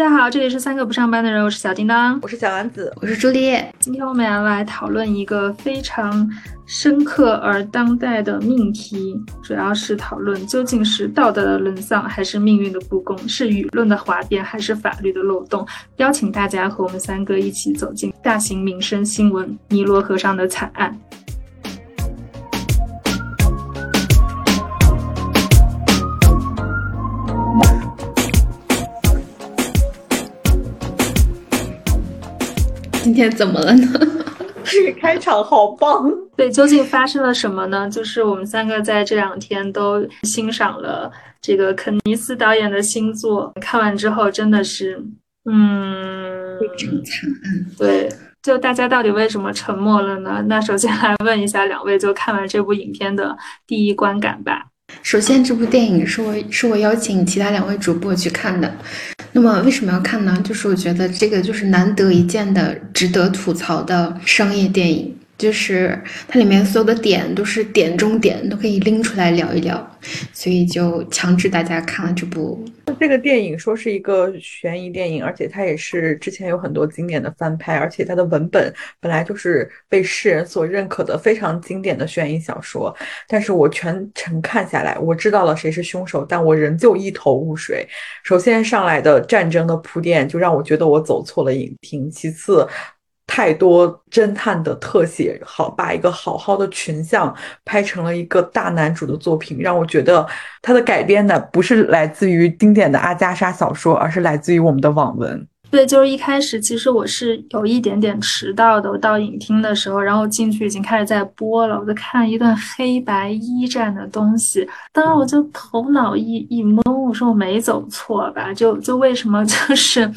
大家好，这里是三个不上班的人，我是小叮当，我是小丸子，我是朱丽叶。今天我们要来讨论一个非常深刻而当代的命题，主要是讨论究竟是道德的沦丧，还是命运的不公，是舆论的哗变，还是法律的漏洞？邀请大家和我们三个一起走进大型民生新闻——尼罗河上的惨案。今天怎么了呢？这个开场好棒！对，究竟发生了什么呢？就是我们三个在这两天都欣赏了这个肯尼斯导演的新作，看完之后真的是，嗯，非常惨案。对，就大家到底为什么沉默了呢？那首先来问一下两位，就看完这部影片的第一观感吧。首先，这部电影是我是我邀请其他两位主播去看的。那么为什么要看呢？就是我觉得这个就是难得一见的值得吐槽的商业电影。就是它里面所有的点都是点中点，都可以拎出来聊一聊，所以就强制大家看了这部。这个电影说是一个悬疑电影，而且它也是之前有很多经典的翻拍，而且它的文本本来就是被世人所认可的非常经典的悬疑小说。但是我全程看下来，我知道了谁是凶手，但我仍旧一头雾水。首先上来的战争的铺垫就让我觉得我走错了影厅，其次。太多侦探的特写，好把一个好好的群像拍成了一个大男主的作品，让我觉得他的改编呢不是来自于经典的阿加莎小说，而是来自于我们的网文。对，就是一开始其实我是有一点点迟到的，我到影厅的时候，然后进去已经开始在播了，我在看一段黑白一战的东西，当时我就头脑一一懵，我说我没走错吧？就就为什么就是。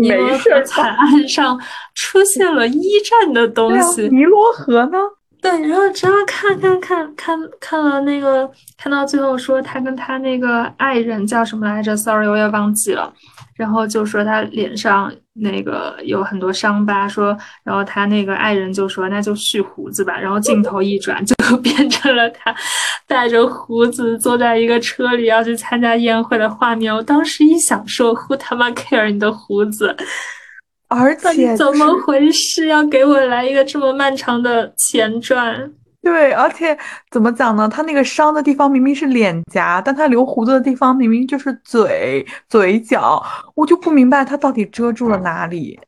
尼罗河惨案上出现了一战的东西，尼罗河呢？对，然后只要看看看看看了那个，看到最后说他跟他那个爱人叫什么来着？Sorry，我也忘记了。然后就说他脸上那个有很多伤疤，说，然后他那个爱人就说那就蓄胡子吧。然后镜头一转，就 变成了他带着胡子坐在一个车里要去参加宴会的画面。我当时一想说，Who 他妈 care 你的胡子？而且怎么回事？要给我来一个这么漫长的前传？对，而且怎么讲呢？他那个伤的地方明明是脸颊，但他留胡子的地方明明就是嘴、嘴角，我就不明白他到底遮住了哪里。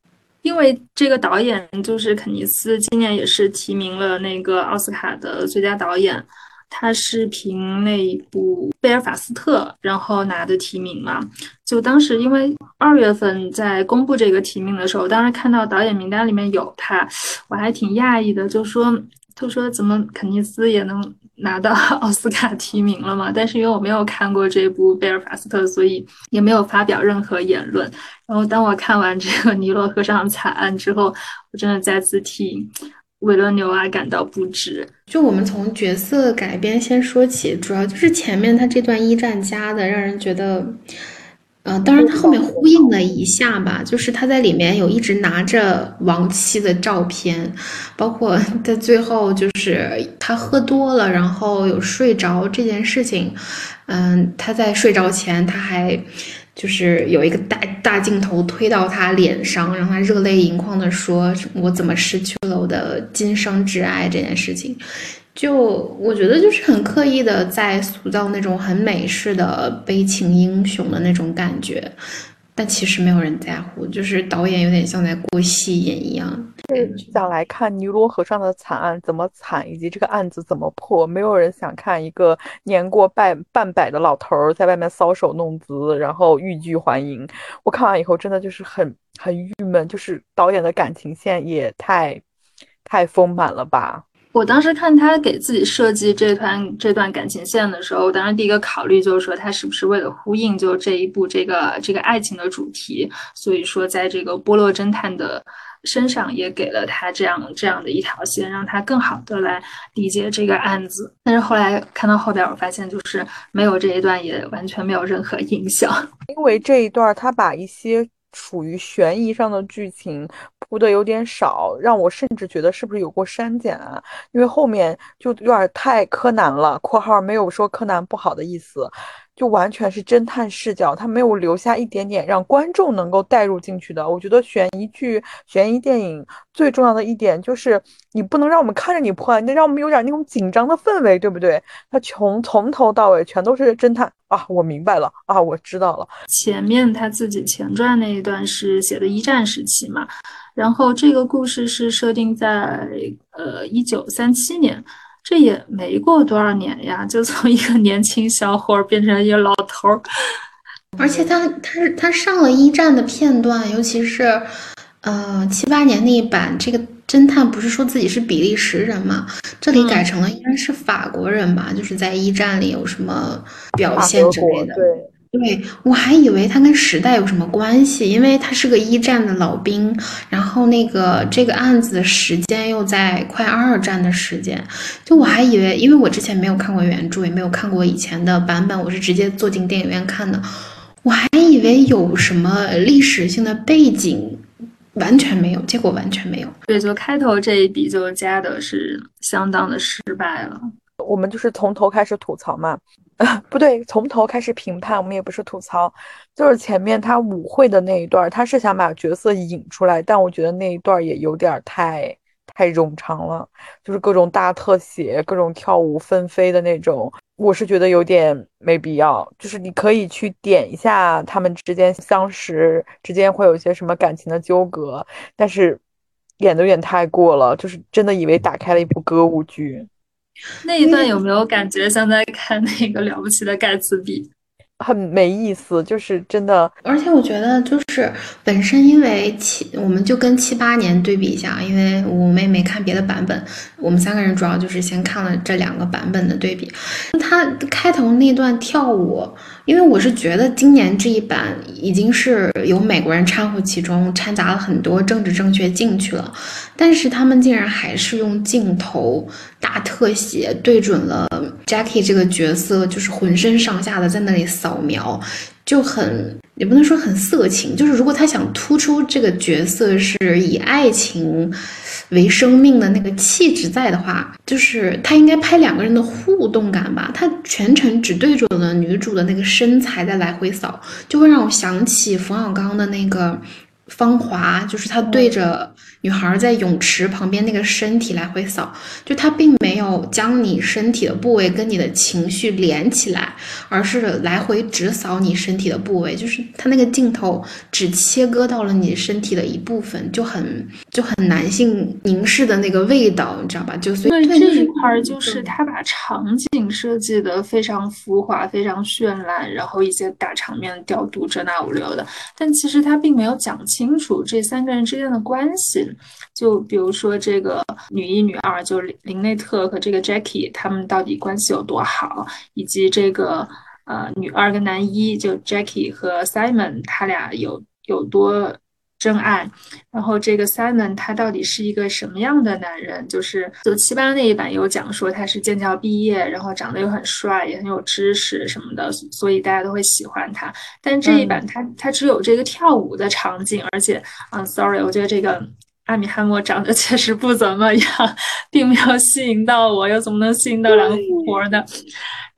因为这个导演就是肯尼斯，今年也是提名了那个奥斯卡的最佳导演，他是凭那一部《贝尔法斯特》然后拿的提名嘛。就当时因为二月份在公布这个提名的时候，当时看到导演名单里面有他，我还挺讶异的，就说。他说：“怎么肯尼斯也能拿到 奥斯卡提名了嘛？”但是因为我没有看过这部《贝尔法斯特》，所以也没有发表任何言论。然后当我看完这个《尼罗河上惨案》之后，我真的再次替维伦纽瓦感到不值。就我们从角色改编先说起，主要就是前面他这段一战加的，让人觉得。嗯，当然，他后面呼应了一下吧，就是他在里面有一直拿着亡妻的照片，包括 在最后，就是他喝多了，然后有睡着这件事情。嗯，他在睡着前，他还就是有一个大大镜头推到他脸上，让他热泪盈眶的说：“我怎么失去了我的今生挚爱？”这件事情。就我觉得就是很刻意的在塑造那种很美式的悲情英雄的那种感觉，但其实没有人在乎，就是导演有点像在过戏瘾一样。想来看尼罗河上的惨案怎么惨，以及这个案子怎么破，没有人想看一个年过半半百的老头儿在外面搔首弄姿，然后欲拒还迎。我看完以后真的就是很很郁闷，就是导演的感情线也太太丰满了吧。我当时看他给自己设计这段这段感情线的时候，我当然第一个考虑就是说他是不是为了呼应就这一部这个这个爱情的主题，所以说在这个波洛侦探的身上也给了他这样这样的一条线，让他更好的来理解这个案子。但是后来看到后边，我发现就是没有这一段也完全没有任何影响，因为这一段他把一些。属于悬疑上的剧情读的有点少，让我甚至觉得是不是有过删减啊？因为后面就有点太柯南了（括号没有说柯南不好的意思）。就完全是侦探视角，他没有留下一点点让观众能够带入进去的。我觉得悬疑剧、悬疑电影最重要的一点就是你不能让我们看着你破案，你得让我们有点那种紧张的氛围，对不对？他从从头到尾全都是侦探啊，我明白了啊，我知道了。前面他自己前传那一段是写的一战时期嘛，然后这个故事是设定在呃一九三七年。这也没过多少年呀，就从一个年轻小伙变成一个老头儿。而且他他是他上了一战的片段，尤其是，呃七八年那一版，这个侦探不是说自己是比利时人嘛？这里改成了应该是法国人吧？就是在一战里有什么表现之类的。对。对我还以为他跟时代有什么关系，因为他是个一战的老兵，然后那个这个案子的时间又在快二战的时间，就我还以为，因为我之前没有看过原著，也没有看过以前的版本，我是直接坐进电影院看的，我还以为有什么历史性的背景，完全没有，结果完全没有。对，就开头这一笔就加的是相当的失败了。我们就是从头开始吐槽嘛。不对，从头开始评判，我们也不是吐槽，就是前面他舞会的那一段，他是想把角色引出来，但我觉得那一段也有点太太冗长了，就是各种大特写，各种跳舞纷飞的那种，我是觉得有点没必要。就是你可以去点一下他们之间相识之间会有一些什么感情的纠葛，但是演的有点太过了，就是真的以为打开了一部歌舞剧。那一段有没有感觉像在看那个了不起的盖茨比？很没意思，就是真的。而且我觉得，就是本身因为七，我们就跟七八年对比一下，因为我们也没看别的版本，我们三个人主要就是先看了这两个版本的对比。他开头那段跳舞。因为我是觉得今年这一版已经是有美国人掺和其中，掺杂了很多政治正确进去了，但是他们竟然还是用镜头大特写对准了 Jackie 这个角色，就是浑身上下的在那里扫扫描，就很也不能说很色情，就是如果他想突出这个角色是以爱情。为生命的那个气质在的话，就是他应该拍两个人的互动感吧。他全程只对准了女主的那个身材在来回扫，就会让我想起冯小刚的那个。芳华就是他对着女孩在泳池旁边那个身体来回扫，就他并没有将你身体的部位跟你的情绪连起来，而是来回只扫你身体的部位，就是他那个镜头只切割到了你身体的一部分，就很就很男性凝视的那个味道，你知道吧？就所以这一块就是他把场景设计的非常浮华、非常绚烂，然后一些大场面调度这那五六的，但其实他并没有讲。清楚这三个人之间的关系，就比如说这个女一、女二，就是林内特和这个 Jackie，他们到底关系有多好，以及这个呃女二跟男一，就 Jackie 和 Simon，他俩有有多。真爱，然后这个 Simon 他到底是一个什么样的男人？就是九七八那一版有讲说他是剑桥毕业，然后长得又很帅，也很有知识什么的，所以大家都会喜欢他。但这一版他他只有这个跳舞的场景，而且啊，sorry，我觉得这个阿米汉默长得确实不怎么样，并没有吸引到我，又怎么能吸引到两个富婆呢？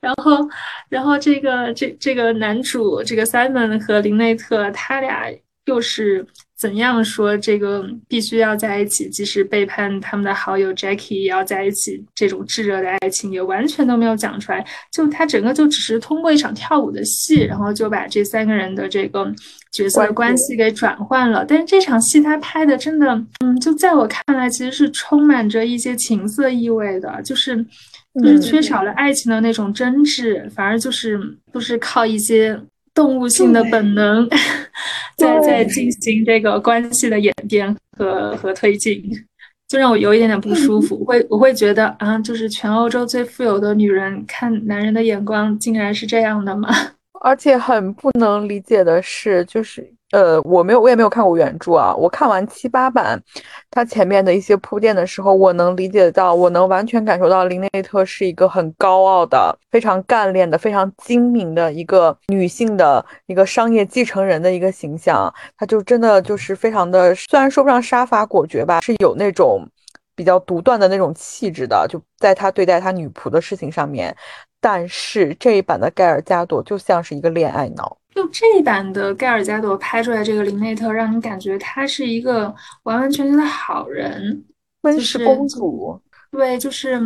然后，然后这个这这个男主这个 Simon 和林内特他俩又是。怎样说这个必须要在一起，即使背叛他们的好友 Jackie 也要在一起，这种炙热的爱情也完全都没有讲出来。就他整个就只是通过一场跳舞的戏，然后就把这三个人的这个角色的关系给转换了。但是这场戏他拍的真的，嗯，就在我看来其实是充满着一些情色意味的，就是就是缺少了爱情的那种真挚，反而就是都是靠一些。动物性的本能 在在进行这个关系的演变和和推进，就让我有一点点不舒服。会我会觉得啊，就是全欧洲最富有的女人看男人的眼光竟然是这样的吗？而且很不能理解的是，就是。呃，我没有，我也没有看过原著啊。我看完七八版，它前面的一些铺垫的时候，我能理解到，我能完全感受到林内特是一个很高傲的、非常干练的、非常精明的一个女性的一个商业继承人的一个形象。她就真的就是非常的，虽然说不上杀伐果决吧，是有那种比较独断的那种气质的。就在她对待她女仆的事情上面，但是这一版的盖尔加朵就像是一个恋爱脑。就这一版的盖尔加朵拍出来这个林内特，让你感觉她是一个完完全全的好人，温室公主。对，就是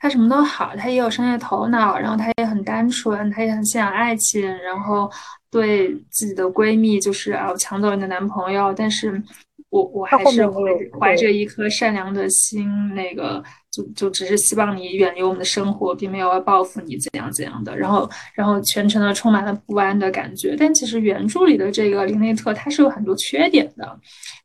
她什么都好，她也有商业头脑，然后她也很单纯，她也很信仰爱情，然后对自己的闺蜜就是啊，我抢走你的男朋友，但是。我我还是怀怀着一颗善良的心，那个就就只是希望你远离我们的生活，并没有要报复你怎样怎样的。然后然后全程的充满了不安的感觉。但其实原著里的这个林内特他是有很多缺点的，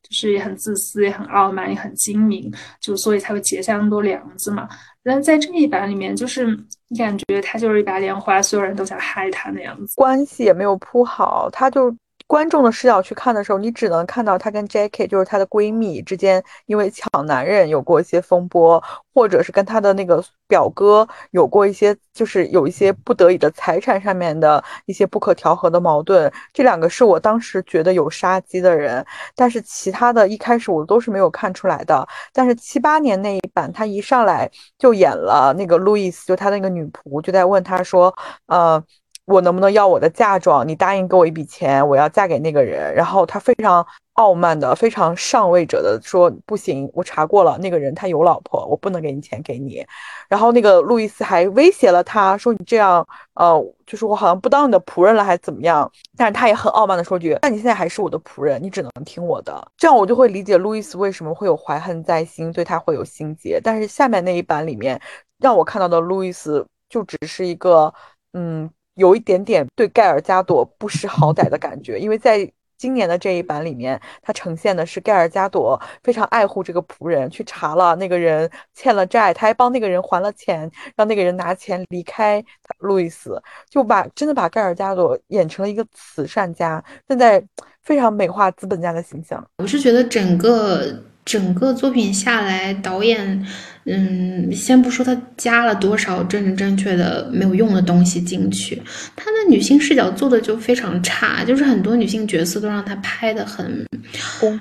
就是也很自私，也很傲慢，也很精明，就所以才会结下那么多梁子嘛。但在这一版里面，就是你感觉他就是一把莲花，所有人都想害他那样子，关系也没有铺好，他就。观众的视角去看的时候，你只能看到她跟 Jackie，就是她的闺蜜之间，因为抢男人有过一些风波，或者是跟她的那个表哥有过一些，就是有一些不得已的财产上面的一些不可调和的矛盾。这两个是我当时觉得有杀机的人，但是其他的一开始我都是没有看出来的。但是七八年那一版，她一上来就演了那个路易斯，就她那个女仆，就在问她说，呃。我能不能要我的嫁妆？你答应给我一笔钱，我要嫁给那个人。然后他非常傲慢的、非常上位者的说：“不行，我查过了，那个人他有老婆，我不能给你钱给你。”然后那个路易斯还威胁了他说：“你这样，呃，就是我好像不当你的仆人了，还怎么样？”但是他也很傲慢的说句：“那你现在还是我的仆人，你只能听我的。”这样我就会理解路易斯为什么会有怀恨在心，对他会有心结。但是下面那一版里面让我看到的路易斯就只是一个，嗯。有一点点对盖尔加朵不识好歹的感觉，因为在今年的这一版里面，它呈现的是盖尔加朵非常爱护这个仆人，去查了那个人欠了债，他还帮那个人还了钱，让那个人拿钱离开路易斯，就把真的把盖尔加朵演成了一个慈善家，正在非常美化资本家的形象。我是觉得整个。整个作品下来，导演，嗯，先不说他加了多少政治正确的没有用的东西进去，他的女性视角做的就非常差，就是很多女性角色都让他拍的很，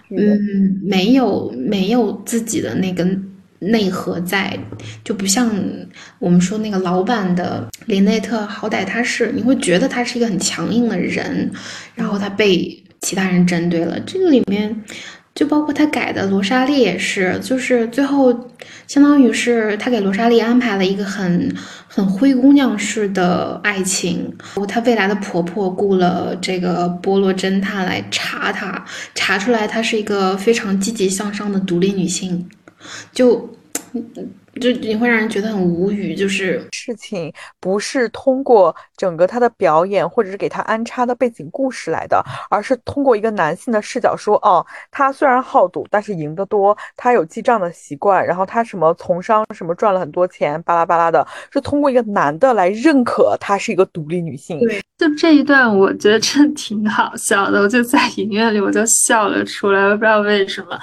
嗯，没有没有自己的那个内核在，就不像我们说那个老版的林内特，好歹他是你会觉得他是一个很强硬的人，然后他被其他人针对了，这个里面。就包括他改的罗莎莉也是，就是最后相当于是他给罗莎莉安排了一个很很灰姑娘式的爱情。他未来的婆婆雇了这个波洛侦探来查她，查出来她是一个非常积极向上的独立女性，就。就你会让人觉得很无语，就是事情不是通过整个他的表演或者是给他安插的背景故事来的，而是通过一个男性的视角说，哦，他虽然好赌，但是赢得多，他有记账的习惯，然后他什么从商什么赚了很多钱，巴拉巴拉的，是通过一个男的来认可她是一个独立女性。对，就这一段我觉得真挺好笑的，我就在影院里我就笑了出来，我不知道为什么。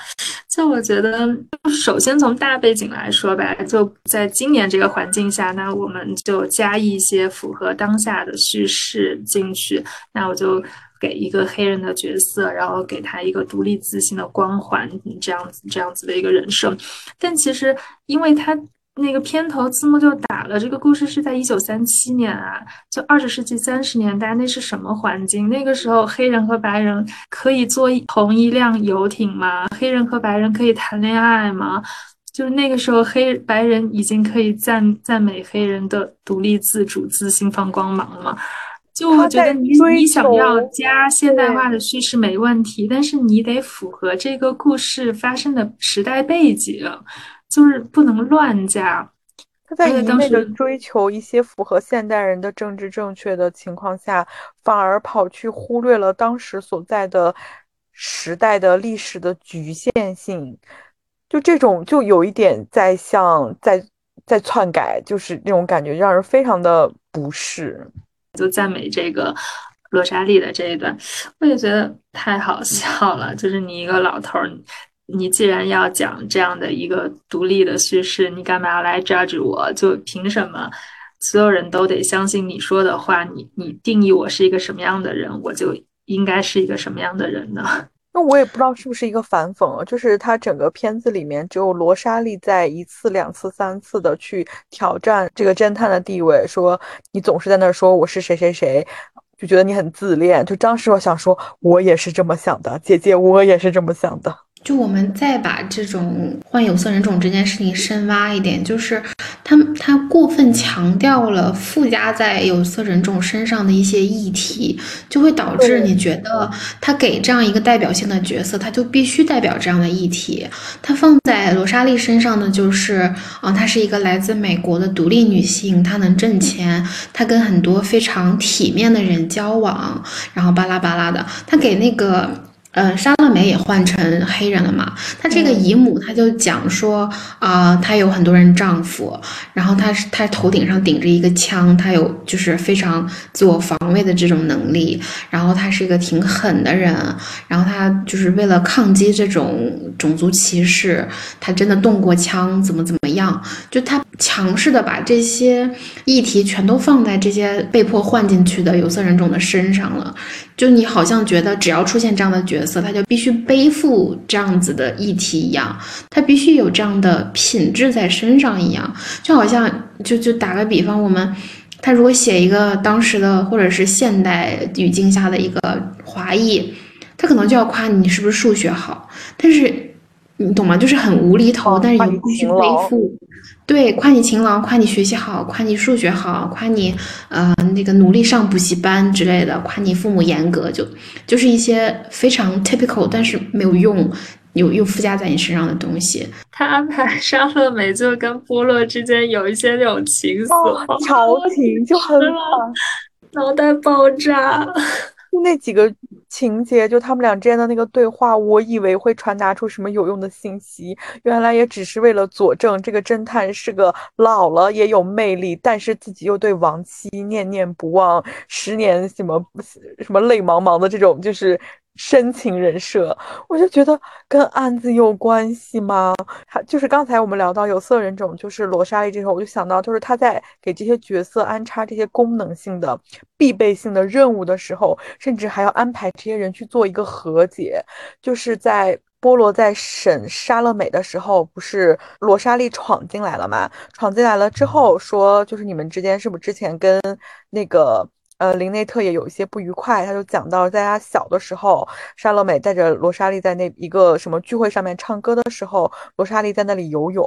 就我觉得，首先从大背景来说吧。就在今年这个环境下，那我们就加一些符合当下的叙事进去。那我就给一个黑人的角色，然后给他一个独立自信的光环，这样子这样子的一个人设。但其实，因为他那个片头字幕就打了，这个故事是在一九三七年啊，就二十世纪三十年代，那是什么环境？那个时候黑人和白人可以坐同一辆游艇吗？黑人和白人可以谈恋爱吗？就是那个时候，黑白人已经可以赞赞美黑人的独立自主、自信、放光芒了嘛？就我觉得你你想要加现代化的叙事没问题，但是你得符合这个故事发生的时代背景，就是不能乱加。他在一味的追求一些符合现代人的政治正确的情况下，反而跑去忽略了当时所在的时代的历史的局限性。就这种，就有一点在像在在篡改，就是那种感觉，让人非常的不适。就赞美这个罗莎莉的这一段，我也觉得太好笑了。就是你一个老头儿，你既然要讲这样的一个独立的叙事，你干嘛要来 judge 我？就凭什么所有人都得相信你说的话？你你定义我是一个什么样的人，我就应该是一个什么样的人呢？那我也不知道是不是一个反讽，就是他整个片子里面只有罗莎莉在一次、两次、三次的去挑战这个侦探的地位，说你总是在那说我是谁谁谁，就觉得你很自恋。就当时我想说，我也是这么想的，姐姐，我也是这么想的。就我们再把这种患有色人种这件事情深挖一点，就是他他过分强调了附加在有色人种身上的一些议题，就会导致你觉得他给这样一个代表性的角色，他就必须代表这样的议题。他放在罗莎莉身上的就是，啊，她是一个来自美国的独立女性，她能挣钱，她跟很多非常体面的人交往，然后巴拉巴拉的，他给那个。呃，莎乐美也换成黑人了嘛？她这个姨母，她就讲说啊，她有很多人丈夫，然后她是她头顶上顶着一个枪，她有就是非常自我防卫的这种能力，然后她是一个挺狠的人，然后她就是为了抗击这种种族歧视，她真的动过枪，怎么怎么样？就她强势的把这些议题全都放在这些被迫换进去的有色人种的身上了。就你好像觉得只要出现这样的角色，他就必须背负这样子的议题一样，他必须有这样的品质在身上一样。就好像就就打个比方，我们他如果写一个当时的或者是现代语境下的一个华裔，他可能就要夸你是不是数学好，但是你懂吗？就是很无厘头，但是你必须背负。对，夸你勤劳，夸你学习好，夸你数学好，夸你呃那个努力上补习班之类的，夸你父母严格，就就是一些非常 typical，但是没有用，又又附加在你身上的东西。他安排莎乐美就跟波洛之间有一些那种情愫，调情就很 脑袋爆炸。那几个情节，就他们俩之间的那个对话，我以为会传达出什么有用的信息，原来也只是为了佐证这个侦探是个老了也有魅力，但是自己又对亡妻念念不忘，十年什么什么泪茫茫的这种，就是。深情人设，我就觉得跟案子有关系吗？他就是刚才我们聊到有色人种，就是罗莎莉这时候，我就想到，就是他在给这些角色安插这些功能性的、必备性的任务的时候，甚至还要安排这些人去做一个和解。就是在波罗在审莎乐美的时候，不是罗莎莉闯进来了吗？闯进来了之后说，就是你们之间是不是之前跟那个？呃，林内特也有一些不愉快，他就讲到，在他小的时候，莎乐美带着罗莎莉在那一个什么聚会上面唱歌的时候，罗莎莉在那里游泳，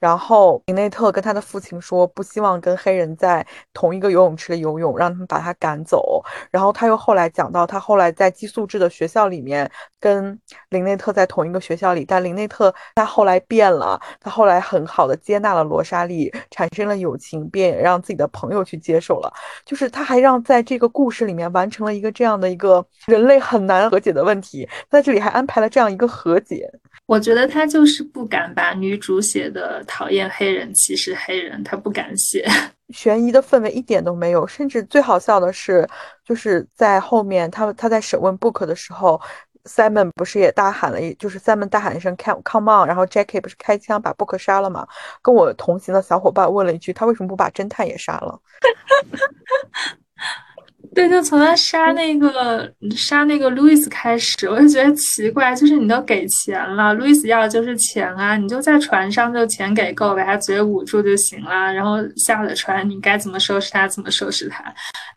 然后林内特跟他的父亲说，不希望跟黑人在同一个游泳池里游泳，让他们把他赶走。然后他又后来讲到，他后来在寄宿制的学校里面跟林内特在同一个学校里，但林内特他后来变了，他后来很好的接纳了罗莎莉，产生了友情，便让自己的朋友去接受了，就是他还让。在这个故事里面完成了一个这样的一个人类很难和解的问题，在这里还安排了这样一个和解。我觉得他就是不敢把女主写的讨厌黑人、歧视黑人，他不敢写。悬疑的氛围一点都没有，甚至最好笑的是，就是在后面他他在审问 Book 的时候。Simon 不是也大喊了一，就是 Simon 大喊一声 “Come Come on”，然后 Jackie 不是开枪把 Book 杀了嘛？跟我同行的小伙伴问了一句：“他为什么不把侦探也杀了？” 对，就从他杀那个杀那个路易斯开始，我就觉得奇怪，就是你都给钱了，路易斯要的就是钱啊，你就在船上就钱给够，把他嘴捂住就行了，然后下了船，你该怎么收拾他怎么收拾他，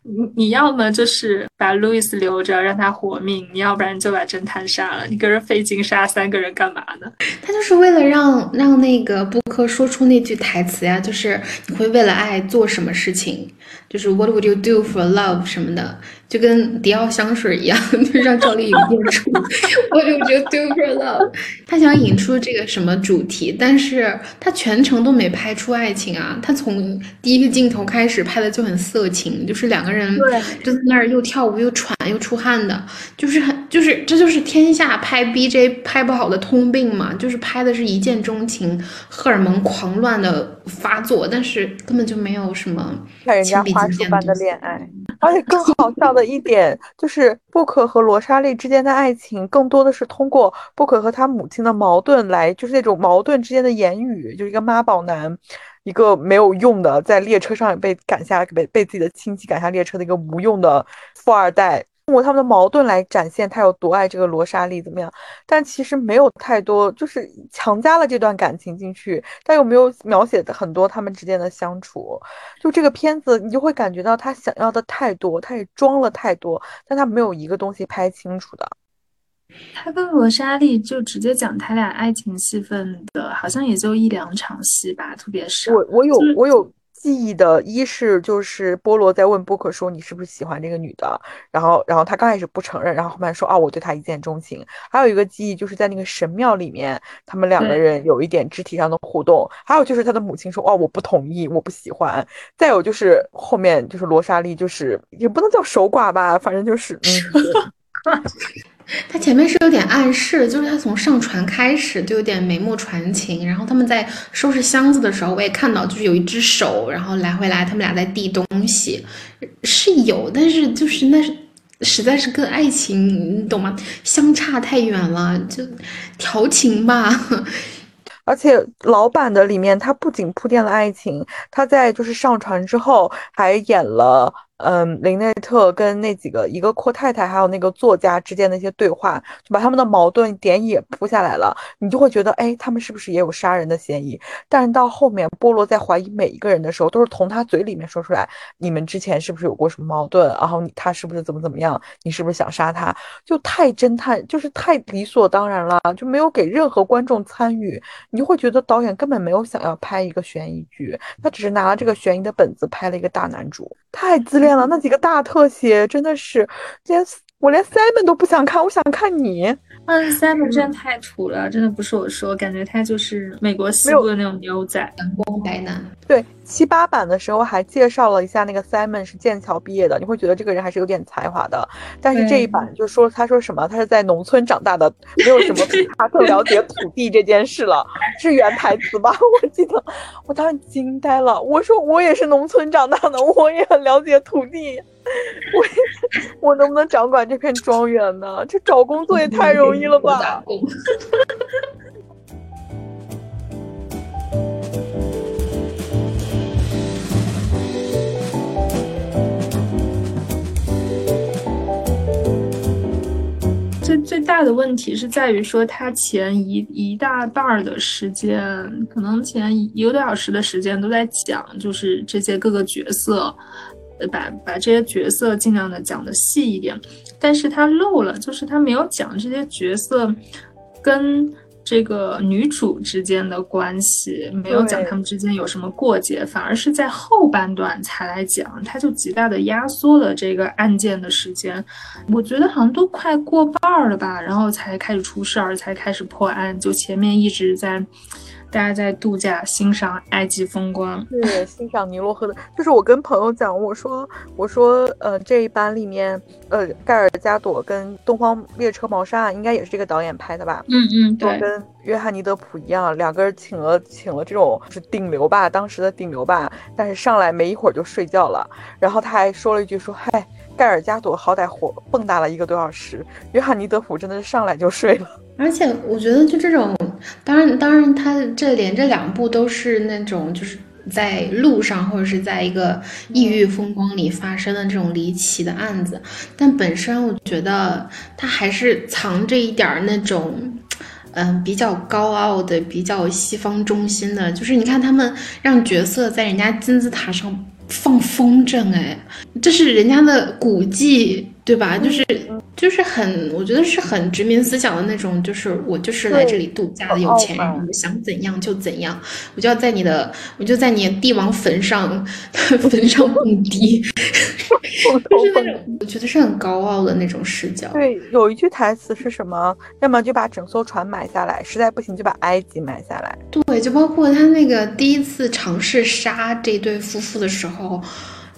你你要么就是把路易斯留着让他活命，你要不然就把侦探杀了，你搁这费劲杀三个人干嘛呢？他就是为了让让那个布克说出那句台词呀，就是你会为了爱做什么事情。就是 What would you do for love 什么的，就跟迪奥香水一样，就让赵丽颖念出 What would you do for love。他想引出这个什么主题，但是他全程都没拍出爱情啊。他从第一个镜头开始拍的就很色情，就是两个人就在那儿又跳舞又喘又出汗的，就是很就是这就是天下拍 BJ 拍不好的通病嘛，就是拍的是一见钟情，荷尔蒙狂乱的发作，但是根本就没有什么看人家花。花束般的恋爱，而且更好笑的一点就是布克和罗莎莉之间的爱情，更多的是通过布克和他母亲的矛盾来，就是那种矛盾之间的言语，就是一个妈宝男，一个没有用的，在列车上被赶下，被被自己的亲戚赶下列车的一个无用的富二代，通过他们的矛盾来展现他有多爱这个罗莎莉怎么样？但其实没有太多，就是强加了这段感情进去，但又没有描写很多他们之间的相处。就这个片子，你就会感觉到他想要的太多，他也装了太多，但他没有一个东西拍清楚的。他跟罗莎莉就直接讲他俩爱情戏份的，好像也就一两场戏吧，特别少。我我有我有记忆的，一是就是波罗在问波克说你是不是喜欢这个女的，然后然后他刚开始不承认，然后后面说啊我对她一见钟情。还有一个记忆就是在那个神庙里面，他们两个人有一点肢体上的互动。还有就是他的母亲说哦我不同意，我不喜欢。再有就是后面就是罗莎莉就是也不能叫守寡吧，反正就是嗯。他前面是有点暗示，就是他从上船开始就有点眉目传情，然后他们在收拾箱子的时候，我也看到就是有一只手，然后来回来，他们俩在递东西，是有，但是就是那是实在是跟爱情，你懂吗？相差太远了，就调情吧。而且老版的里面，他不仅铺垫了爱情，他在就是上船之后还演了。嗯，林内特跟那几个一个阔太太，还有那个作家之间的一些对话，就把他们的矛盾点也铺下来了。你就会觉得，哎，他们是不是也有杀人的嫌疑？但是到后面，波罗在怀疑每一个人的时候，都是从他嘴里面说出来，你们之前是不是有过什么矛盾？然后他是不是怎么怎么样？你是不是想杀他？就太侦探，就是太理所当然了，就没有给任何观众参与。你就会觉得导演根本没有想要拍一个悬疑剧，他只是拿了这个悬疑的本子拍了一个大男主，太自恋。了那几个大特写真的是，连我连 Simon 都不想看，我想看你。嗯，Simon 真的太土了，真的不是我说，感觉他就是美国西部的那种牛仔，阳光白男。对，七八版的时候还介绍了一下那个 Simon 是剑桥毕业的，你会觉得这个人还是有点才华的。但是这一版就说他说什么，他是在农村长大的，没有什么 比他更了解土地这件事了，是原台词吧？我记得我当时惊呆了，我说我也是农村长大的，我也很了解土地。我 我能不能掌管这片庄园呢？这找工作也太容易了吧！最最大的问题是在于说，他前一一大半的时间，可能前一个多小时的时间都在讲，就是这些各个角色。把把这些角色尽量的讲的细一点，但是他漏了，就是他没有讲这些角色跟这个女主之间的关系，没有讲他们之间有什么过节，反而是在后半段才来讲，他就极大的压缩了这个案件的时间。我觉得好像都快过半了吧，然后才开始出事儿，才开始破案，就前面一直在。大家在度假，欣赏埃及风光，对，欣赏尼罗河的。就是我跟朋友讲，我说，我说，呃，这一版里面，呃，盖尔加朵跟《东方列车谋杀案》应该也是这个导演拍的吧？嗯嗯，对，跟约翰尼德普一样，两个人请了请了这种是顶流吧，当时的顶流吧，但是上来没一会儿就睡觉了。然后他还说了一句说，嗨，盖尔加朵好歹活蹦跶了一个多小时，约翰尼德普真的是上来就睡了。而且我觉得就这种，当然当然，他这连着两部都是那种就是在路上或者是在一个异域风光里发生的这种离奇的案子，但本身我觉得他还是藏着一点那种，嗯，比较高傲的、比较西方中心的，就是你看他们让角色在人家金字塔上放风筝，哎，这是人家的古迹。对吧？就是就是很，我觉得是很殖民思想的那种，就是我就是来这里度假的有钱人，我想怎样就怎样，我就要在你的，我就在你帝王坟上 坟上蹦迪，就是那种我觉得是很高傲的那种视角。对，有一句台词是什么？要么就把整艘船买下来，实在不行就把埃及买下来。对，就包括他那个第一次尝试杀这对夫妇的时候。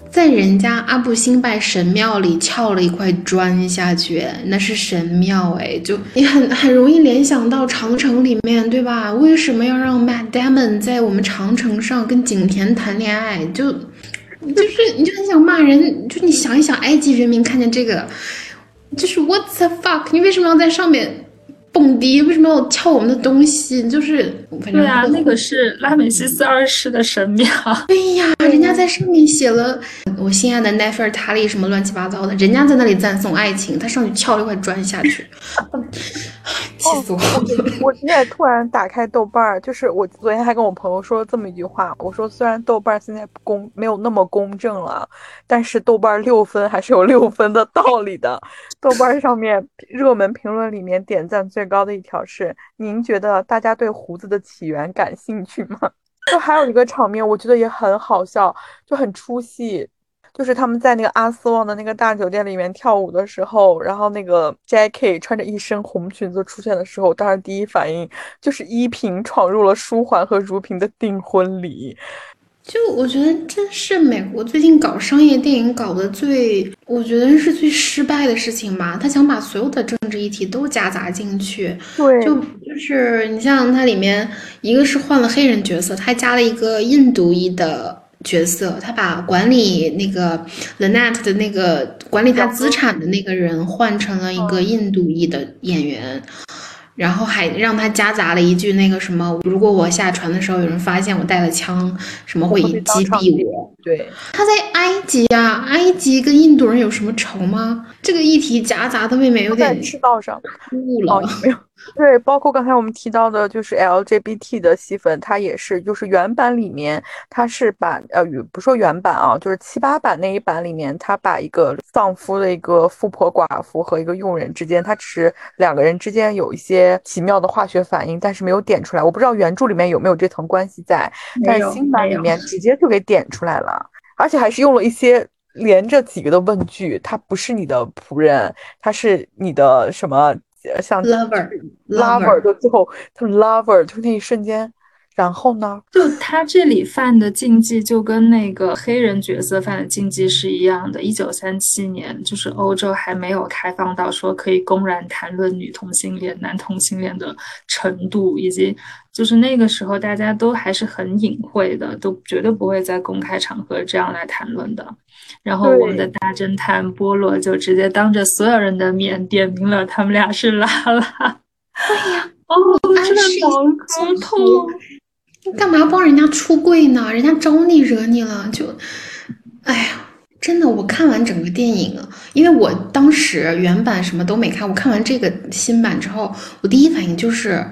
在人家阿布辛拜神庙里撬了一块砖下去，那是神庙哎，就你很很容易联想到长城里面，对吧？为什么要让 Matt Damon 在我们长城上跟景甜谈恋爱？就就是你就很想骂人，就你想一想，埃及人民看见这个，就是 What the fuck？你为什么要在上面蹦蹦迪？为什么要撬我们的东西？就是对啊，那个是拉美西斯二世的神庙。对呀，人家在上面写了“我心爱的奈菲尔塔利”什么乱七八糟的，人家在那里赞颂爱情，他上去撬了一块砖下去，气死我了！我今天突然打开豆瓣儿，就是我昨天还跟我朋友说了这么一句话，我说虽然豆瓣现在公没有那么公正了，但是豆瓣六分还是有六分的道理的。豆瓣上面热门评论里面点赞最高的一条是：您觉得大家对胡子的起源感兴趣吗？就还有一个场面，我觉得也很好笑，就很出戏，就是他们在那个阿斯旺的那个大酒店里面跳舞的时候，然后那个 Jackie 穿着一身红裙子出现的时候，当时第一反应就是依萍闯入了舒缓和如萍的订婚礼。就我觉得这是美国最近搞商业电影搞的最，我觉得是最失败的事情吧。他想把所有的政治议题都夹杂进去，对，就就是你像它里面一个是换了黑人角色，他还加了一个印度裔的角色，他把管理那个 Lynette 的那个管理他资产的那个人换成了一个印度裔的演员。然后还让他夹杂了一句那个什么，如果我下船的时候有人发现我带了枪，什么会击毙我？对，他在埃及啊，埃及跟印度人有什么仇吗？这个议题夹杂的未免有点赤道上误了。没有。对，包括刚才我们提到的，就是 LGBT 的戏份，它也是，就是原版里面，它是把呃，不说原版啊，就是七八版那一版里面，他把一个丧夫的一个富婆寡妇和一个佣人之间，他只是两个人之间有一些奇妙的化学反应，但是没有点出来。我不知道原著里面有没有这层关系在，但是新版里面直接就给点出来了，而且还是用了一些连着几个的问句，他不是你的仆人，他是你的什么？像 lover，lover，就最后他 lover 就那一瞬间，然后呢？就他这里犯的禁忌就跟那个黑人角色犯的禁忌是一样的。一九三七年，就是欧洲还没有开放到说可以公然谈论女同性恋、男同性恋的程度，以及就是那个时候大家都还是很隐晦的，都绝对不会在公开场合这样来谈论的。然后我们的大侦探波洛就直接当着所有人的面点名了，他们俩是拉拉。对呀，哦，真的好痛！你干嘛帮人家出柜呢？人家招你惹你了，就，哎呀，真的，我看完整个电影，因为我当时原版什么都没看，我看完这个新版之后，我第一反应就是，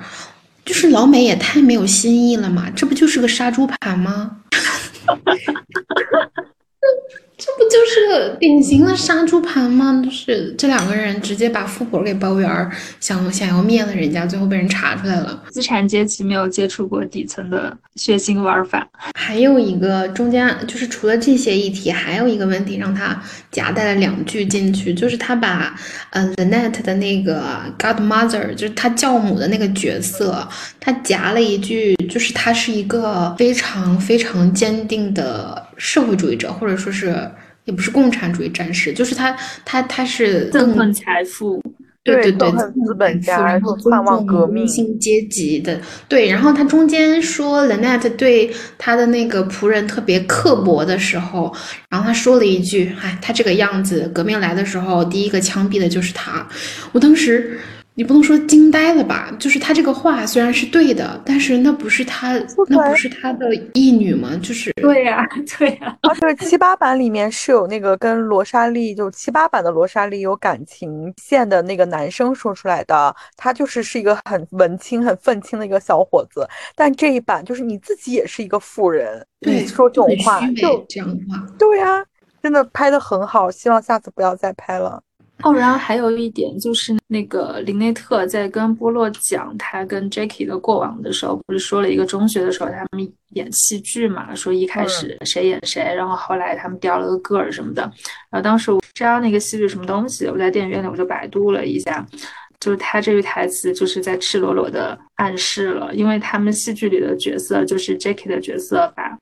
就是老美也太没有新意了嘛，这不就是个杀猪盘吗？这不就是个典型的杀猪盘吗？就是这两个人直接把富婆给包圆，想想要灭了人家，最后被人查出来了。资产阶级没有接触过底层的血腥玩法。还有一个中间就是除了这些议题，还有一个问题让他夹带了两句进去，就是他把呃 Lynette 的那个 Godmother，就是他教母的那个角色，他夹了一句，就是他是一个非常非常坚定的。社会主义者，或者说是也不是共产主义战士，就是他，他他是憎恨财富，对对对，资本家，然后盼望革命阶级的，对。然后他中间说 Lynette 对他的那个仆人特别刻薄的时候，然后他说了一句：“哎，他这个样子，革命来的时候，第一个枪毙的就是他。”我当时。你不能说惊呆了吧？就是他这个话虽然是对的，但是那不是他，那不是他的义女吗？就是对呀，对呀。啊，就是七八版里面是有那个跟罗莎莉，就七八版的罗莎莉有感情线的那个男生说出来的，他就是是一个很文青、很愤青的一个小伙子。但这一版就是你自己也是一个富人，你说这种话就这样的话，对呀，真的拍的很好，希望下次不要再拍了。哦，然后还有一点就是，那个林内特在跟波洛讲他跟 Jackie 的过往的时候，不是说了一个中学的时候他们演戏剧嘛？说一开始谁演谁，然后后来他们掉了个个儿什么的。然后当时我知道那个戏剧什么东西，我在电影院里我就百度了一下，就是他这句台词就是在赤裸裸的暗示了，因为他们戏剧里的角色就是 Jackie 的角色把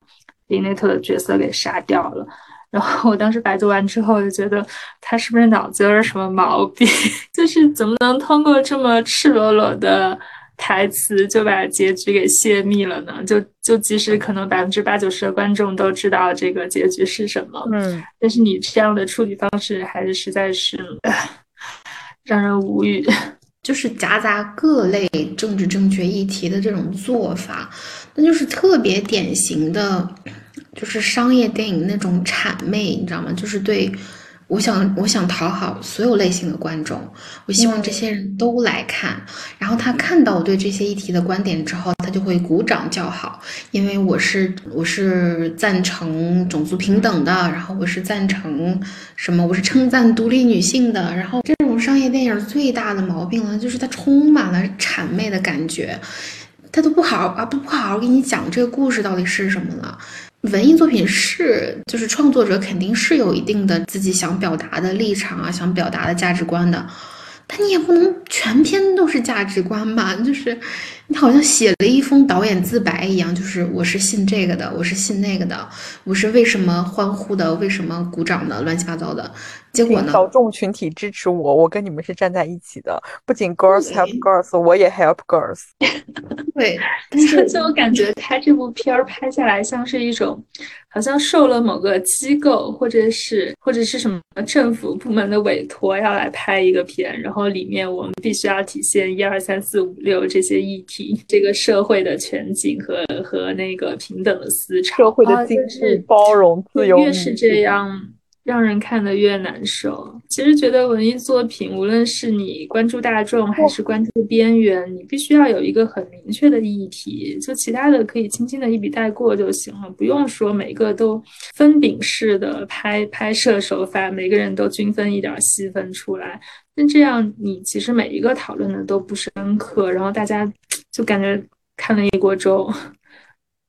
林内特的角色给杀掉了。然后我当时百度完之后，就觉得他是不是脑子有点什么毛病？就是怎么能通过这么赤裸裸的台词就把结局给泄密了呢？就就即使可能百分之八九十的观众都知道这个结局是什么，嗯，但是你这样的处理方式还是实在是让人无语。就是夹杂各类政治正确议题的这种做法，那就是特别典型的，就是商业电影那种谄媚，你知道吗？就是对。我想，我想讨好所有类型的观众，我希望这些人都来看。然后他看到我对这些议题的观点之后，他就会鼓掌叫好，因为我是我是赞成种族平等的，然后我是赞成什么？我是称赞独立女性的。然后这种商业电影最大的毛病呢，就是它充满了谄媚的感觉，他都不好啊不不好好给你讲这个故事到底是什么了。文艺作品是，就是创作者肯定是有一定的自己想表达的立场啊，想表达的价值观的。但你也不能全篇都是价值观吧？就是你好像写了一封导演自白一样，就是我是信这个的，我是信那个的，我是为什么欢呼的，为什么鼓掌的，乱七八糟的。结果呢？小众群体支持我，我跟你们是站在一起的。不仅 girls help girls，我也 help girls。对，但是 就我感觉他这部片儿拍下来像是一种。好像受了某个机构或者是或者是什么政府部门的委托，要来拍一个片，然后里面我们必须要体现一二三四五六这些议题，这个社会的全景和和那个平等的思潮，社会的精致包容自由，越是这样。让人看得越难受。其实觉得文艺作品，无论是你关注大众还是关注边缘，你必须要有一个很明确的议题，就其他的可以轻轻的一笔带过就行了，不用说每个都分饼式的拍拍摄手法，每个人都均分一点戏份出来。那这样你其实每一个讨论的都不深刻，然后大家就感觉看了一锅粥。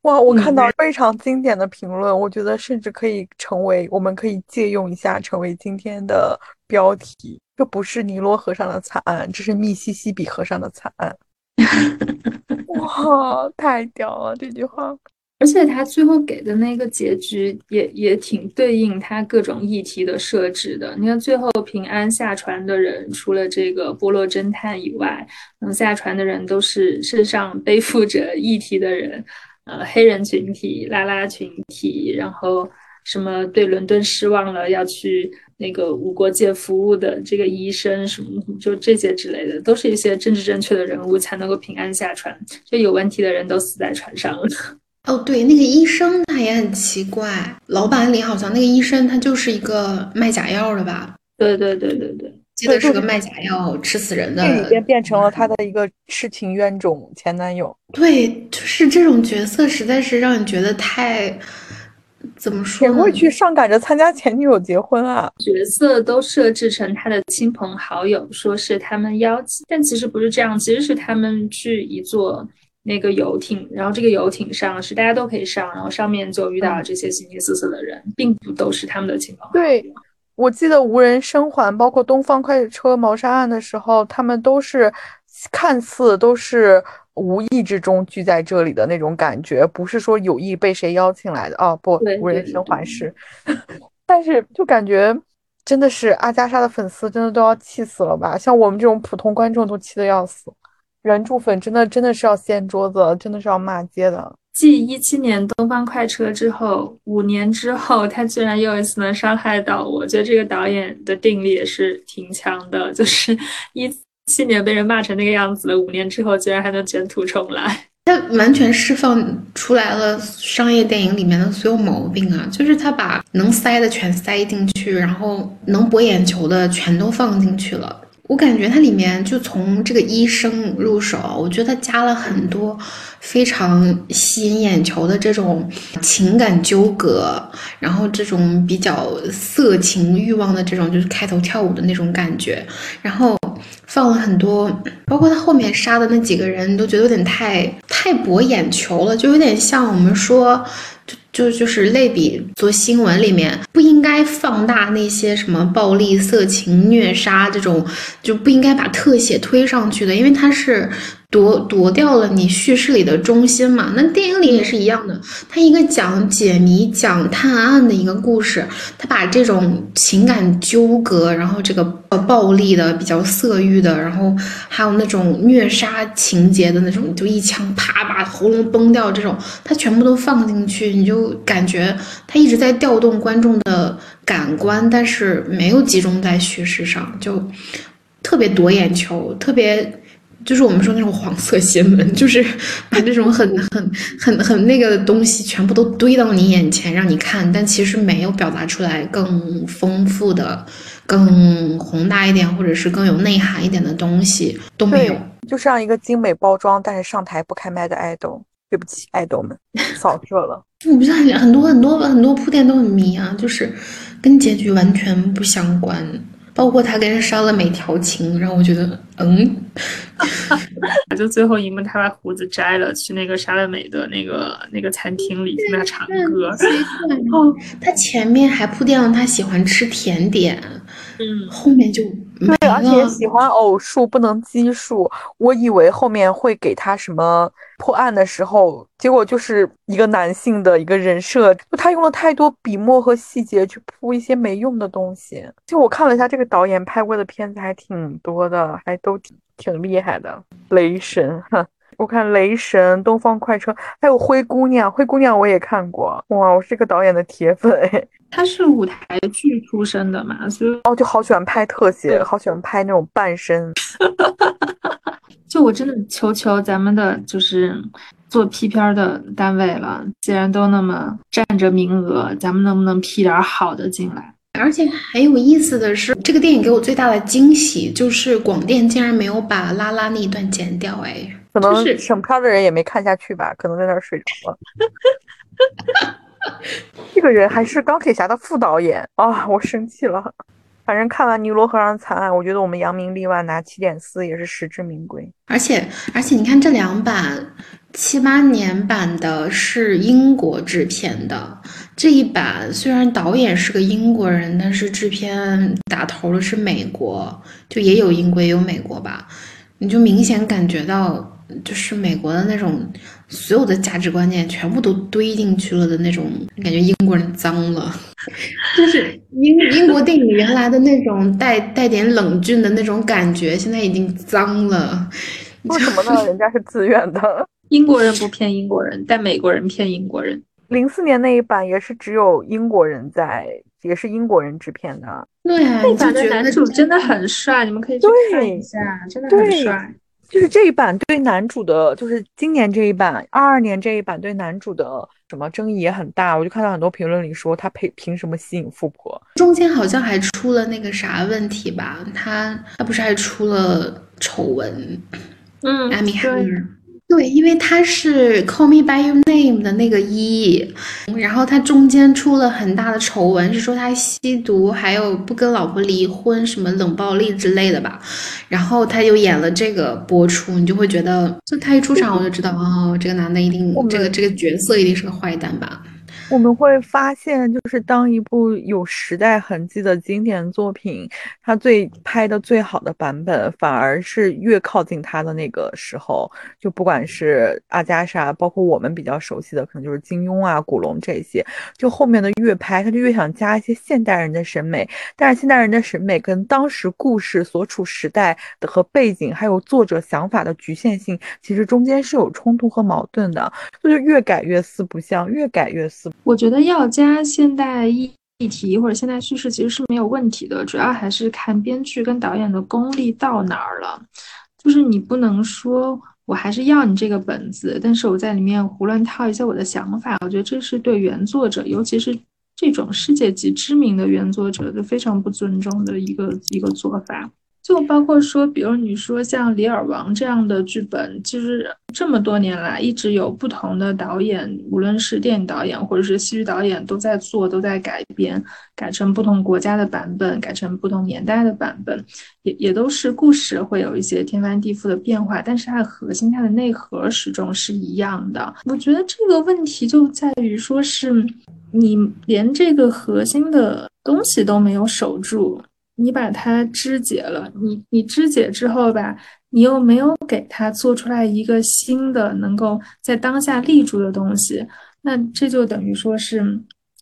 哇，我看到非常经典的评论，我觉得甚至可以成为，我们可以借用一下，成为今天的标题。这不是尼罗河上的惨案，这是密西西比河上的惨案。哇，太屌了这句话！而且他最后给的那个结局也也挺对应他各种议题的设置的。你看，最后平安下船的人，除了这个波洛侦探以外，能下船的人都是身上背负着议题的人。呃，黑人群体、拉拉群体，然后什么对伦敦失望了，要去那个无国界服务的这个医生，什么就这些之类的，都是一些政治正确的人物才能够平安下船。就有问题的人都死在船上了。哦，对，那个医生他也很奇怪，老板里好像那个医生他就是一个卖假药的吧？对对对对对。记得是个卖假药吃死人的，这里边变成了他的一个痴情冤种前男友。对，就是这种角色实在是让你觉得太怎么说？谁会去上赶着参加前女友结婚啊？角色都设置成他的亲朋好友，说是他们邀请，但其实不是这样，其实是他们去一座那个游艇，然后这个游艇上是大家都可以上，然后上面就遇到了这些形形色色的人，并不都是他们的亲朋好友。对。我记得无人生还，包括东方快车谋杀案的时候，他们都是看似都是无意之中聚在这里的那种感觉，不是说有意被谁邀请来的哦。不，无人生还是，但是就感觉真的是阿加莎的粉丝真的都要气死了吧？像我们这种普通观众都气得要死，原著粉真的真的是要掀桌子，真的是要骂街的。继一七年东方快车之后，五年之后，他居然又一次能伤害到我，我觉得这个导演的定力也是挺强的。就是一七年被人骂成那个样子了，五年之后居然还能卷土重来。他完全释放出来了商业电影里面的所有毛病啊！就是他把能塞的全塞进去，然后能博眼球的全都放进去了。我感觉它里面就从这个医生入手，我觉得加了很多非常吸引眼球的这种情感纠葛，然后这种比较色情欲望的这种，就是开头跳舞的那种感觉，然后放了很多，包括他后面杀的那几个人，都觉得有点太太博眼球了，就有点像我们说。就就是类比做新闻里面不应该放大那些什么暴力、色情、虐杀这种，就不应该把特写推上去的，因为它是。夺夺掉了你叙事里的中心嘛？那电影里也是一样的，它一个讲解谜、讲探案的一个故事，它把这种情感纠葛，然后这个暴力的、比较色欲的，然后还有那种虐杀情节的那种，就一枪啪把喉咙崩掉这种，它全部都放进去，你就感觉它一直在调动观众的感官，但是没有集中在叙事上，就。特别夺眼球，特别。就是我们说那种黄色新闻，就是把这种很很很很那个东西全部都堆到你眼前让你看，但其实没有表达出来更丰富的、更宏大一点，或者是更有内涵一点的东西都没有。就像一个精美包装，但是上台不开麦的爱豆，对不起，爱豆们，扫射了。我不知道很多很多很多铺垫都很迷啊，就是跟结局完全不相关。包括他跟莎乐美调情，让我觉得，嗯，就最后一幕，他把胡子摘了，去那个莎乐美的那个那个餐厅里听他唱歌。哦，他前面还铺垫了他喜欢吃甜点。嗯，后面就对，而且喜欢偶数不能奇数。我以为后面会给他什么破案的时候，结果就是一个男性的一个人设，就他用了太多笔墨和细节去铺一些没用的东西。就我看了一下，这个导演拍过的片子还挺多的，还都挺挺厉害的。雷神，哈。我看《雷神》《东方快车》，还有《灰姑娘》。《灰姑娘》我也看过，哇，我是这个导演的铁粉哎。他是舞台剧出身的嘛，所以哦，就好喜欢拍特写，好喜欢拍那种半身。就我真的求求咱们的，就是做 P 片的单位了，既然都那么占着名额，咱们能不能 P 点好的进来？而且很有意思的是，这个电影给我最大的惊喜就是广电竟然没有把拉拉那一段剪掉，哎。可能审片的人也没看下去吧，可能在那儿睡着了。这个人还是钢铁侠的副导演啊，我生气了。反正看完尼罗河上的惨案，我觉得我们扬名立万拿七点四也是实至名归。而且而且，你看这两版，七八年版的是英国制片的，这一版虽然导演是个英国人，但是制片打头的是美国，就也有英国也有美国吧，你就明显感觉到。就是美国的那种所有的价值观念全部都堆进去了的那种感觉，英国人脏了，就是英英国电影原来的那种带带点冷峻的那种感觉，现在已经脏了。为什么呢？人家是自愿的。英国人不骗英国人，但美国人骗英国人。零四年那一版也是只有英国人在，也是英国人制片的。对啊，那版的男主真的很帅，你们可以去看一下，真的很帅。就是这一版对男主的，就是今年这一版，二二年这一版对男主的什么争议也很大。我就看到很多评论里说他凭凭什么吸引富婆？中间好像还出了那个啥问题吧？他他不是还出了丑闻？嗯，艾米哈默。对，因为他是《Call Me by Your Name》的那个一，然后他中间出了很大的丑闻，是说他吸毒，还有不跟老婆离婚，什么冷暴力之类的吧。然后他就演了这个播出，你就会觉得，就他一出场我就知道，哦，这个男的一定，这个这个角色一定是个坏蛋吧。我们会发现，就是当一部有时代痕迹的经典作品，它最拍的最好的版本，反而是越靠近它的那个时候，就不管是阿加莎，包括我们比较熟悉的，可能就是金庸啊、古龙这些，就后面的越拍，他就越想加一些现代人的审美，但是现代人的审美跟当时故事所处时代的和背景，还有作者想法的局限性，其实中间是有冲突和矛盾的，所以就越改越四不像，越改越四。我觉得要加现代议题或者现代叙事其实是没有问题的，主要还是看编剧跟导演的功力到哪儿了。就是你不能说我还是要你这个本子，但是我在里面胡乱套一些我的想法。我觉得这是对原作者，尤其是这种世界级知名的原作者，的非常不尊重的一个一个做法。就包括说，比如你说像《李尔王》这样的剧本，其实这么多年来一直有不同的导演，无论是电影导演或者是戏剧导演，都在做，都在改编，改成不同国家的版本，改成不同年代的版本，也也都是故事会有一些天翻地覆的变化，但是它的核心、它的内核始终是一样的。我觉得这个问题就在于说，是你连这个核心的东西都没有守住。你把它肢解了，你你肢解之后吧，你又没有给它做出来一个新的能够在当下立住的东西，那这就等于说是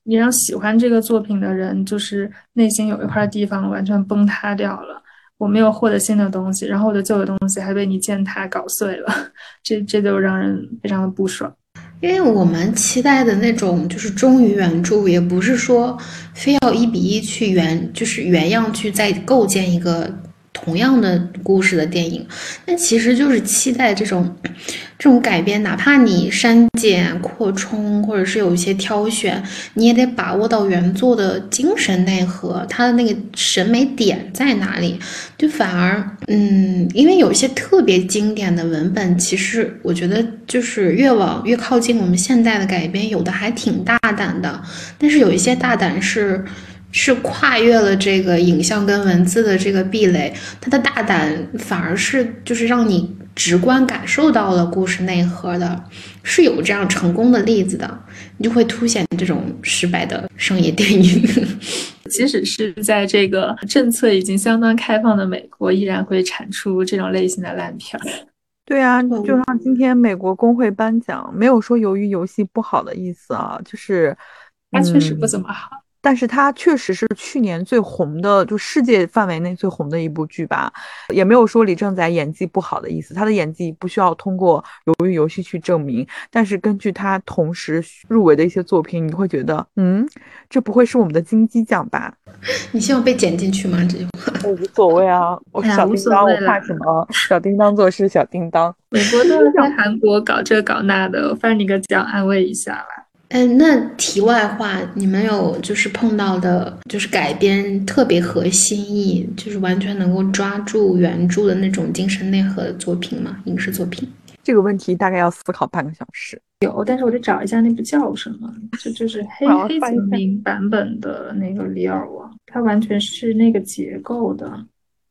你让喜欢这个作品的人，就是内心有一块地方完全崩塌掉了。我没有获得新的东西，然后我的旧的东西还被你践踏搞碎了，这这就让人非常的不爽。因为我们期待的那种就是忠于原著，也不是说非要一比一去原就是原样去再构建一个同样的故事的电影，那其实就是期待这种这种改编，哪怕你删减、扩充，或者是有一些挑选，你也得把握到原作的精神内核，它的那个审美点在哪里。就反而，嗯，因为有一些特别经典的文本，其实我觉得就是越往越靠近我们现代的改编，有的还挺大胆的，但是有一些大胆是。是跨越了这个影像跟文字的这个壁垒，它的大胆反而是就是让你直观感受到了故事内核的，是有这样成功的例子的，你就会凸显这种失败的商业电影。即使是在这个政策已经相当开放的美国，依然会产出这种类型的烂片儿。对啊，就像今天美国工会颁奖，没有说由于游戏不好的意思啊，就是它确实不怎么好。但是它确实是去年最红的，就世界范围内最红的一部剧吧，也没有说李正宰演技不好的意思，他的演技不需要通过鱿鱼游戏去证明。但是根据他同时入围的一些作品，你会觉得，嗯，这不会是我们的金鸡奖吧？你希望被剪进去吗？这句话我 无所谓啊，我小叮当，我怕什么？小叮当做事，小叮当。美国都在韩国搞这搞那的，发你个奖安慰一下啦。嗯，那题外话，你们有就是碰到的，就是改编特别合心意，就是完全能够抓住原著的那种精神内核的作品吗？影视作品？这个问题大概要思考半个小时。有，但是我得找一下那部叫什么，就就是 黑黑泽明版本的那个《李尔王》，它完全是那个结构的，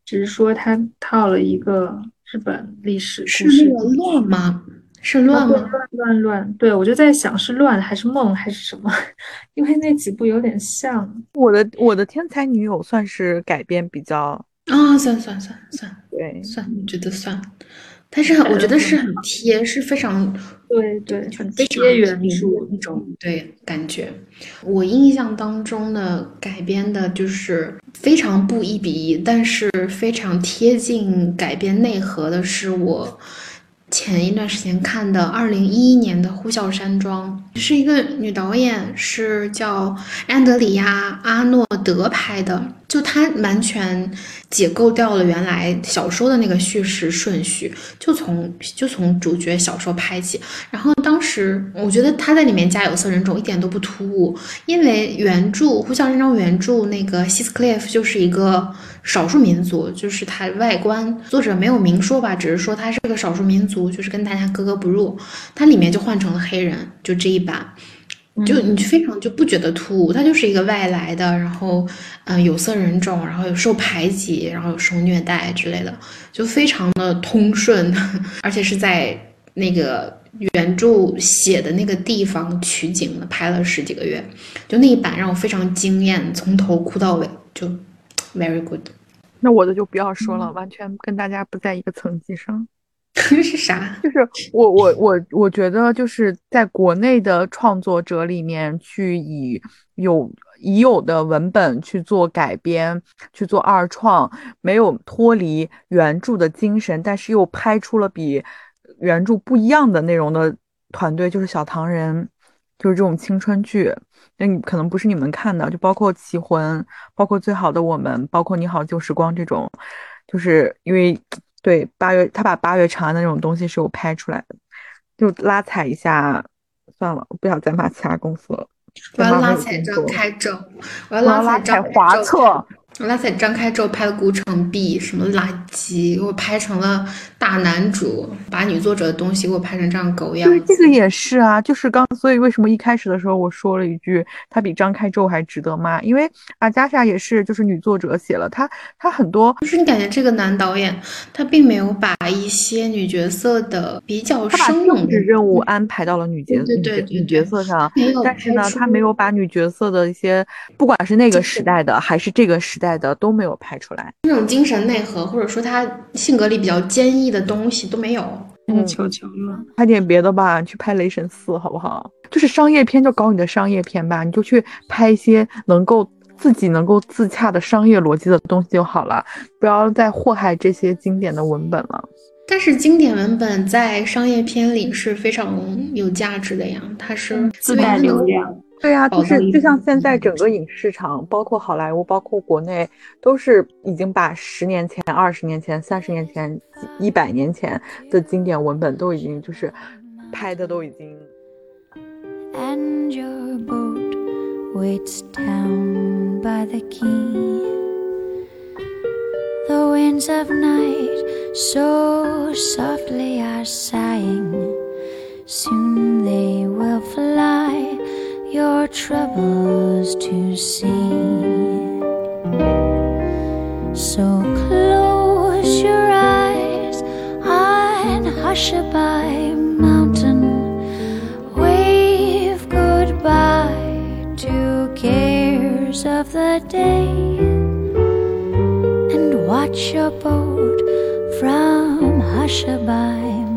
只是说它套了一个日本历史故事。是那个乱吗？是乱吗？乱乱乱，对我就在想是乱还是梦还是什么，因为那几部有点像。我的我的天才女友算是改编比较啊，算算算算，对，算，我觉得算。但是我觉得是很贴，是非常对对，很贴原著那种对感觉。我印象当中的改编的就是非常不一比一，但是非常贴近改编内核的是我。前一段时间看的二零一一年的《呼啸山庄》是一个女导演，是叫安德里亚·阿诺德拍的。就他完全解构掉了原来小说的那个叙事顺序，就从就从主角小说拍起。然后当时我觉得他在里面加有色人种一点都不突兀，因为原著《呼啸山庄》原著那个希斯克利夫就是一个少数民族，就是他外观作者没有明说吧，只是说他是个少数民族，就是跟大家格格不入。他里面就换成了黑人，就这一版。就你非常就不觉得突兀，他就是一个外来的，然后嗯有色人种，然后有受排挤，然后有受虐待之类的，就非常的通顺，而且是在那个原著写的那个地方取景的，拍了十几个月，就那一版让我非常惊艳，从头哭到尾，就 very good。那我的就不要说了，完全跟大家不在一个层级上。是啥？就是我我我我觉得就是在国内的创作者里面，去以有已有的文本去做改编，去做二创，没有脱离原著的精神，但是又拍出了比原著不一样的内容的团队，就是小唐人，就是这种青春剧。那你可能不是你们看的，就包括《棋魂》，包括《最好的我们》，包括《你好旧时光》这种，就是因为。对，八月他把八月长安的那种东西是有拍出来的，就拉踩一下，算了，我不想再骂其他公司了。我要拉踩张开正，我要拉踩华策。我拉塞张开之后拍的《孤城闭》什么垃圾，给我拍成了大男主，把女作者的东西给我拍成这样狗样。对，这个也是啊，就是刚，所以为什么一开始的时候我说了一句，他比张开宙还值得骂？因为阿加莎也是，就是女作者写了，她她很多，就是你感觉这个男导演他并没有把一些女角色的比较生猛的任务安排到了女角对对女角色上，但是呢，他没有把女角色的一些，不管是那个时代的还是这个时代。的都没有拍出来，那种精神内核或者说他性格里比较坚毅的东西都没有。嗯，求求了，拍点别的吧，去拍《雷神四》好不好？就是商业片就搞你的商业片吧，你就去拍一些能够自己能够自洽的商业逻辑的东西就好了，不要再祸害这些经典的文本了。但是经典文本在商业片里是非常有价值的呀，它是自带流量。对呀，就是就像现在整个影视市场，包括好莱坞，包括国内，都是已经把十年前、二十年前、三十年前、一百年前的经典文本都已经就是拍的都已经。The winds of night so softly are sighing. Soon they will fly your troubles to see. So close your eyes on Hushabye Mountain. Wave goodbye to cares of the day and watch your boat from sail